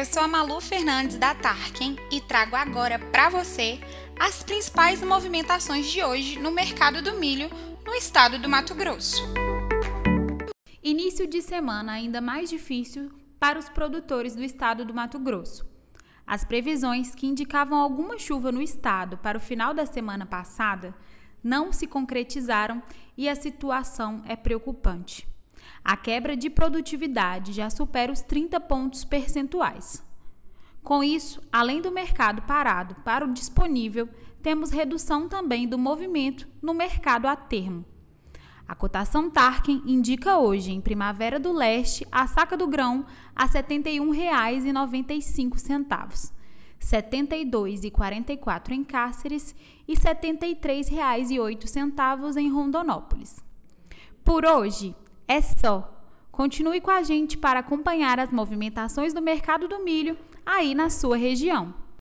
Eu sou a Malu Fernandes da Tarkin e trago agora para você as principais movimentações de hoje no mercado do milho no estado do Mato Grosso. Início de semana ainda mais difícil para os produtores do estado do Mato Grosso. As previsões que indicavam alguma chuva no estado para o final da semana passada não se concretizaram e a situação é preocupante. A quebra de produtividade já supera os 30 pontos percentuais. Com isso, além do mercado parado para o disponível, temos redução também do movimento no mercado a termo. A cotação Tarkin indica hoje, em Primavera do Leste, a saca do grão a R$ 71,95, R$ 72,44 em Cáceres e R$ 73,08 em Rondonópolis. Por hoje é só. Continue com a gente para acompanhar as movimentações do mercado do milho aí na sua região.